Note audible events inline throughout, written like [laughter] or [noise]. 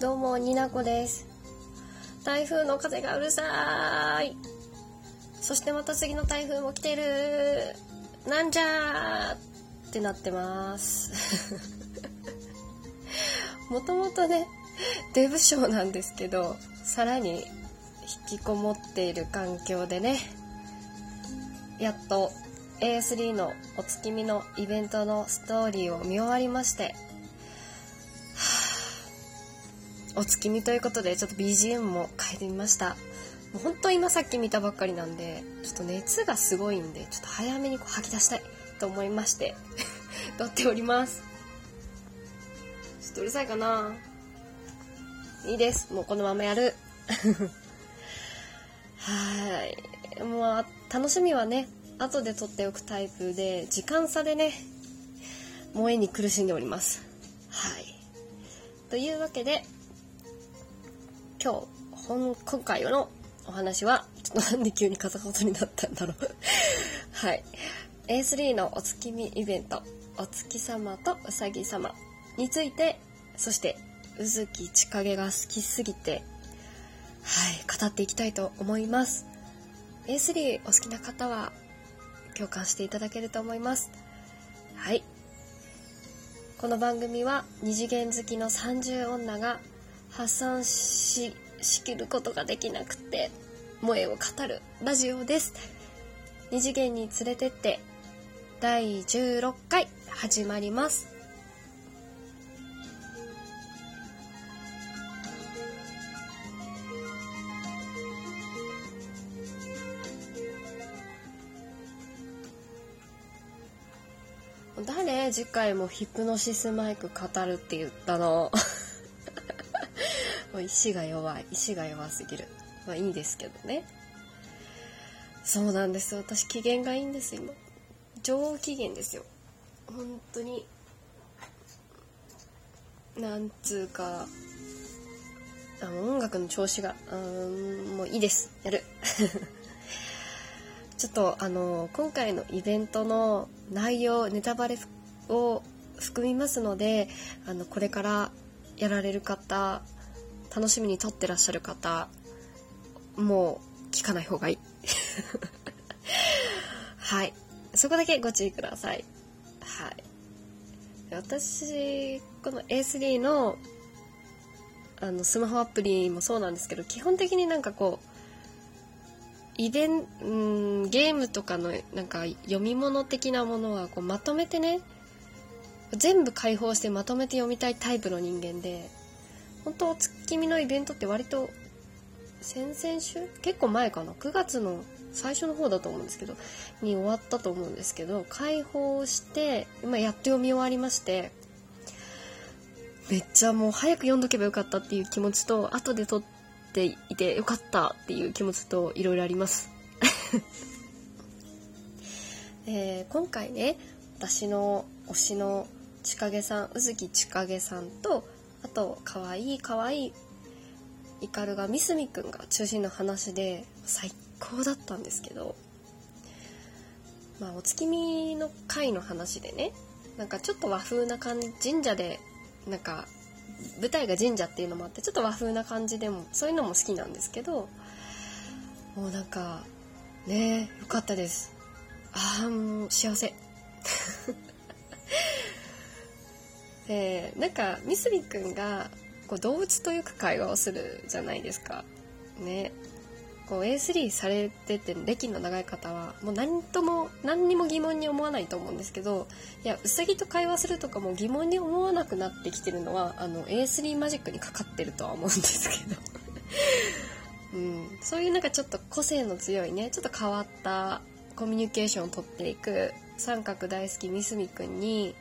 どうもになこです。台風の風がうるさい。そしてまた次の台風も来てる。なんじゃーってなってます。[laughs] もともとねデブ症なんですけどさらに引きこもっている環境でねやっと A3 のお月見のイベントのストーリーを見終わりましてお月見ということでちょっと BGM も変えてみました。もう本当今さっき見たばっかりなんでちょっと熱がすごいんでちょっと早めにこう吐き出したいと思いまして [laughs] 撮っております。ちょっとうるさいかな。いいです。もうこのままやる。[laughs] はい。もう楽しみはね後で撮っておくタイプで時間差でね萌えに苦しんでおります。はい。というわけで今日本今回のお話はちょっとなんで急に片言になったんだろう。はい。A3 のお月見イベントお月様とうさぎ様についてそしてうずきちかげが好きすぎてはい語っていきたいと思います。A3 お好きな方は共感していただけると思います。はい。この番組は二次元好きの30女が発散ししきることができなくて萌えを語る。ラジオです。二次元に連れてって第16回始まります。誰？次回もヒプノシスマイク語るって言ったの。もう意志が弱い意志が弱すぎる。まあいいですけどね。そうなんです。私機嫌がいいんです今。上機嫌ですよ。本当に。なんつうか。あの音楽の調子が。うんもういいです。やる。[laughs] ちょっとあの今回のイベントの内容ネタバレを含みますのであのこれからやられる方楽しみに撮ってらっしゃる方もう聞かない方がいい。[laughs] はい。そこだけご注意ください。はい。私この A3 のあのスマホアプリもそうなんですけど基本的になんかこうイベンうんゲームとかのなんか読み物的なものはこうまとめてね全部開放してまとめて読みたいタイプの人間で本当月見のイベントって割と先々週？結構前かな？9月の最初の方だと思うんですけどに終わったと思うんですけど開放して今やっと読み終わりましてめっちゃもう早く読んどけばよかったっていう気持ちと後で撮っていてよかったっていう気持ちといろいろあります。[laughs] えー、今回ね私の推しの千景さん宇月千景さんとあとかわいいかわいいイカルがミスミくんが中心の話で最高だったんですけどまあお月見の回の話でねなんかちょっと和風な感じ神社でなんか舞台が神社っていうのもあってちょっと和風な感じでもそういうのも好きなんですけどもうなんかねえよかったです。ああもう幸せ。でなんかみすみくんがこう動物とよく会話をするじゃないですか。ね。こう A3 されてて歴の長い方はもう何とも何にも疑問に思わないと思うんですけどいやうさぎと会話するとかも疑問に思わなくなってきてるのはあの A3 マジックにかかってるとは思うんですけど。[laughs] うん、そういうなんかちょっと個性の強いねちょっと変わったコミュニケーションをとっていく三角大好きみすみくんに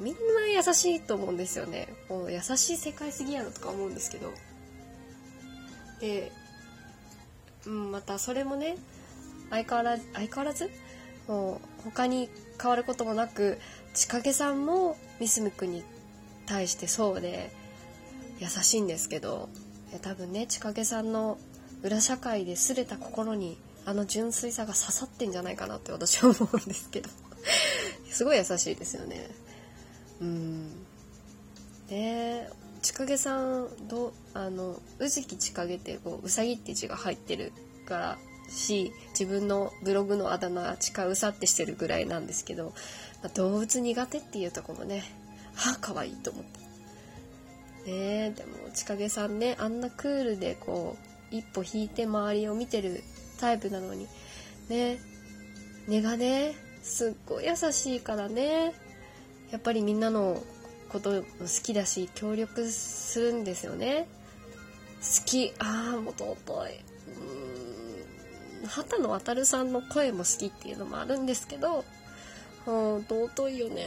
みんな優しいと思うんですよね。もう優しい世界すぎやろとか思うんですけど。で、うん、またそれもね相変わらず相変わらず？もう他に変わることもなく千景さんもみすみくんに対してそうで優しいんですけど。多分ね千景さんの裏社会で擦れた心にあの純粋さが刺さってんじゃないかなって私は思うんですけど。すごい優しいですよね。うん。で千景さんどあの宇治千景ってこううさぎって字が入ってるからし自分のブログのあだ名ちかうさってしてるぐらいなんですけど、まあ、動物苦手っていうとこもねはあ可愛いと思って。ねえでも千景さんねあんなクールでこう一歩引いて周りを見てるタイプなのにね根がねすっごい優しいからね。やっぱりみんなのこと好きだし協力するんですよね。好き。ああもう尊い。うん。畑野渉さんの声も好きっていうのもあるんですけど、うん、尊いよね。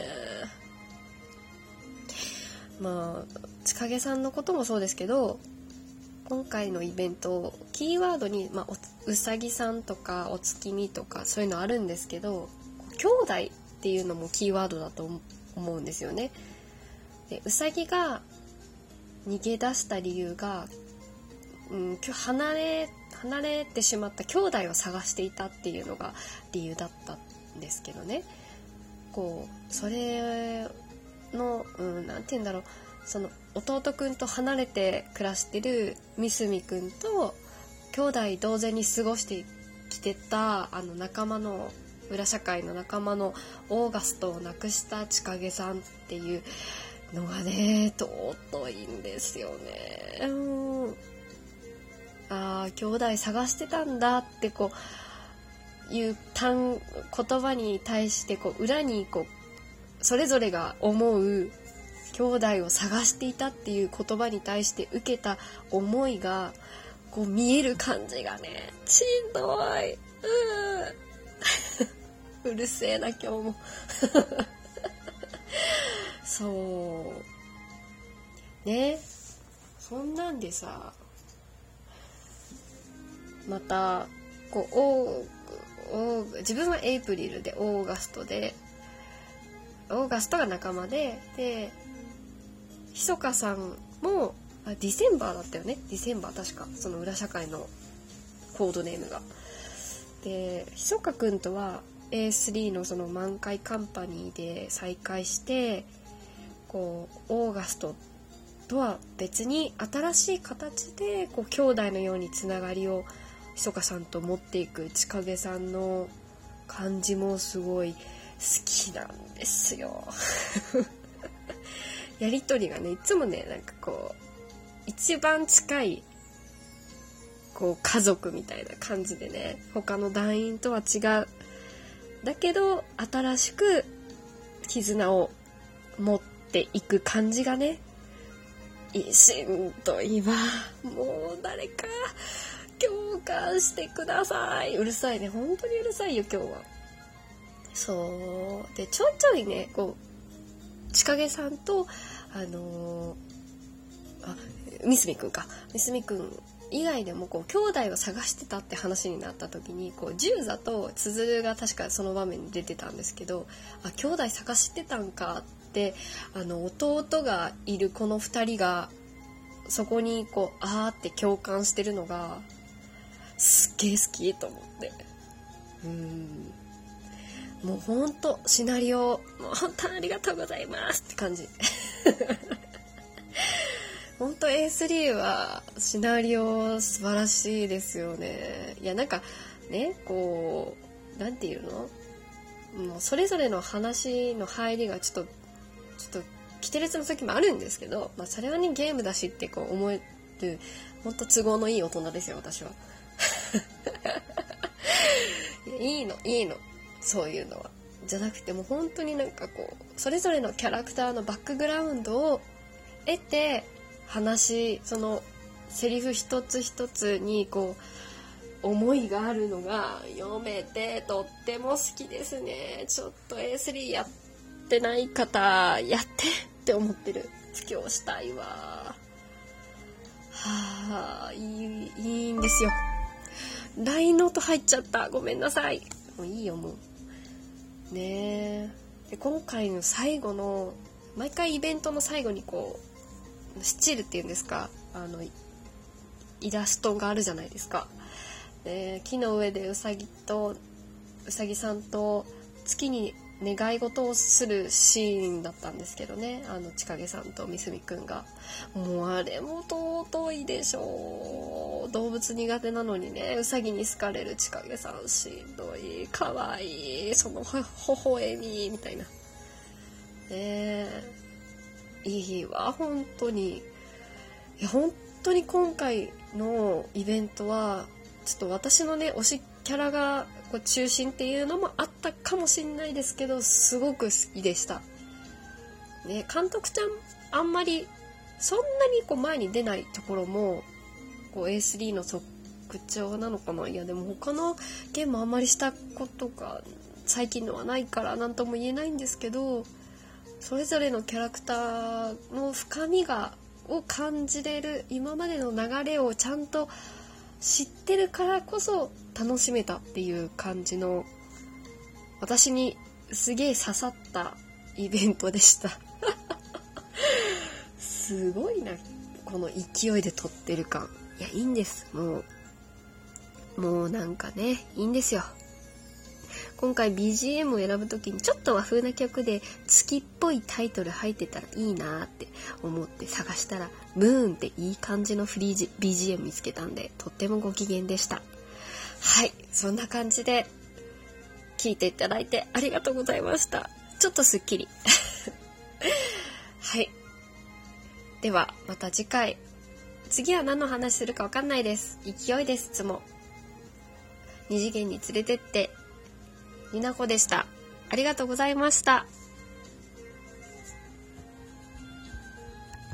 まあ千景さんのこともそうですけど今回のイベントキーワードに、まあ、うさぎさんとかお月見とかそういうのあるんですけど兄弟っていうのもキーワードだと思うんですよね。でうさぎが逃げ出した理由が、うん、離れ離れてしまった兄弟を探していたっていうのが理由だったんですけどねこうそれの何、うん、て言うんだろうその弟くんと離れて暮らしてるみすみくんと兄弟同然に過ごしてきてたあの仲間の裏社会の仲間のオーガストを亡くした千景さんっていうのがね尊いんですよね。うん、ああ兄弟探してたんだってこういう単言葉に対してこう裏にこうそれぞれが思う兄弟を探していたっていう言葉に対して受けた思いがこう見える感じがねしんどい。う [laughs] うるせえな今日も。[laughs] そう。ね。そんなんでさまたこうオー自分はエイプリルでオーガストでオーガストが仲間ででひそかさんもあディセンバーだったよね。ディセンバー確か。その裏社会のコードネームが。でひそかくんとは A3 のその満開カンパニーで再会してこうオーガストとは別に新しい形でこう兄弟のようにつながりをひそかさんと持っていく千景さんの感じもすごい好きなんですよ。[laughs] やり取りがねいつもねなんかこう一番近いこう家族みたいな感じでね他の団員とは違うだけど新しく絆を持っていく感じがねしんどいわ。もう誰か共感してください。うるさいね。本当にうるさいよ今日は。そう。でちょいちょいねこう千景さんとあのー、あみすみくんか。みすみくん以外でもこう兄弟を探してたって話になった時にこう十座とつづるが確かその場面に出てたんですけどあ兄弟探してたんかってあの弟がいるこの2人がそこにこうあーって共感してるのがすっげえ好きと思って。うん。もうほんとシナリオもう本当ありがとうございますって感じ。本当 A3 はシナリオ素晴らしいですよね。いやなんかねこう何て言うの？もうそれぞれの話の入りがちょっとちょっと規定列の時もあるんですけど、まあ、それはねゲームだしってこう思える本当都合のいい大人ですよ私は。[laughs] いいのいいのそういうのは。じゃなくてもう本当になんかこうそれぞれのキャラクターのバックグラウンドを得て話そのセリフ一つ一つにこう思いがあるのが読めてとっても好きですね。ちょっと A3 やってない方やってって思ってる。今日したいわ。はあいいいいんですよ。LINE ノート入っちゃった。ごめんなさい。もういいよもう。ねえ。で今回の最後の毎回イベントの最後にこうスチールっていうんですか？あのイラストがあるじゃないですか。で木の上でうさぎとうさぎさんと月に願い事をするシーンだったんですけどね。あの千景さんとみすみくんが。もうあれも尊いでしょう。動物苦手なのにねうさぎに好かれる千景さんしんどい。かわい。いそのほ微笑みみたいな。ねえ。いいわ本当にいや本当に今回のイベントはちょっと私のね推しキャラがこう中心っていうのもあったかもしれないですけどすごく好きでした。ね、監督ちゃんあんまりそんなにこう前に出ないところもこう A3 の特徴なのかないやでも他のゲームあんまりしたことが最近のはないから何とも言えないんですけどそれぞれのキャラクターの深みがを感じれる今までの流れをちゃんと知ってるからこそ楽しめたっていう感じの私にすげえ刺さったイベントでした。[laughs] すごいなこの勢いで撮ってる感。いやいいんです。もうもうなんかねいいんですよ。今回 BGM を選ぶ時にちょっと和風な曲で月っぽいタイトル入ってたらいいなって思って探したらムーンっていい感じのフリージ BGM 見つけたんでとってもご機嫌でした。はいそんな感じで聞いていただいてありがとうございました。ちょっとすっきり。[laughs] はい。ではまた次回。次は何の話するかわかんないです。勢いですいつも。二次元に連れてってになこでした。ありがとうございました。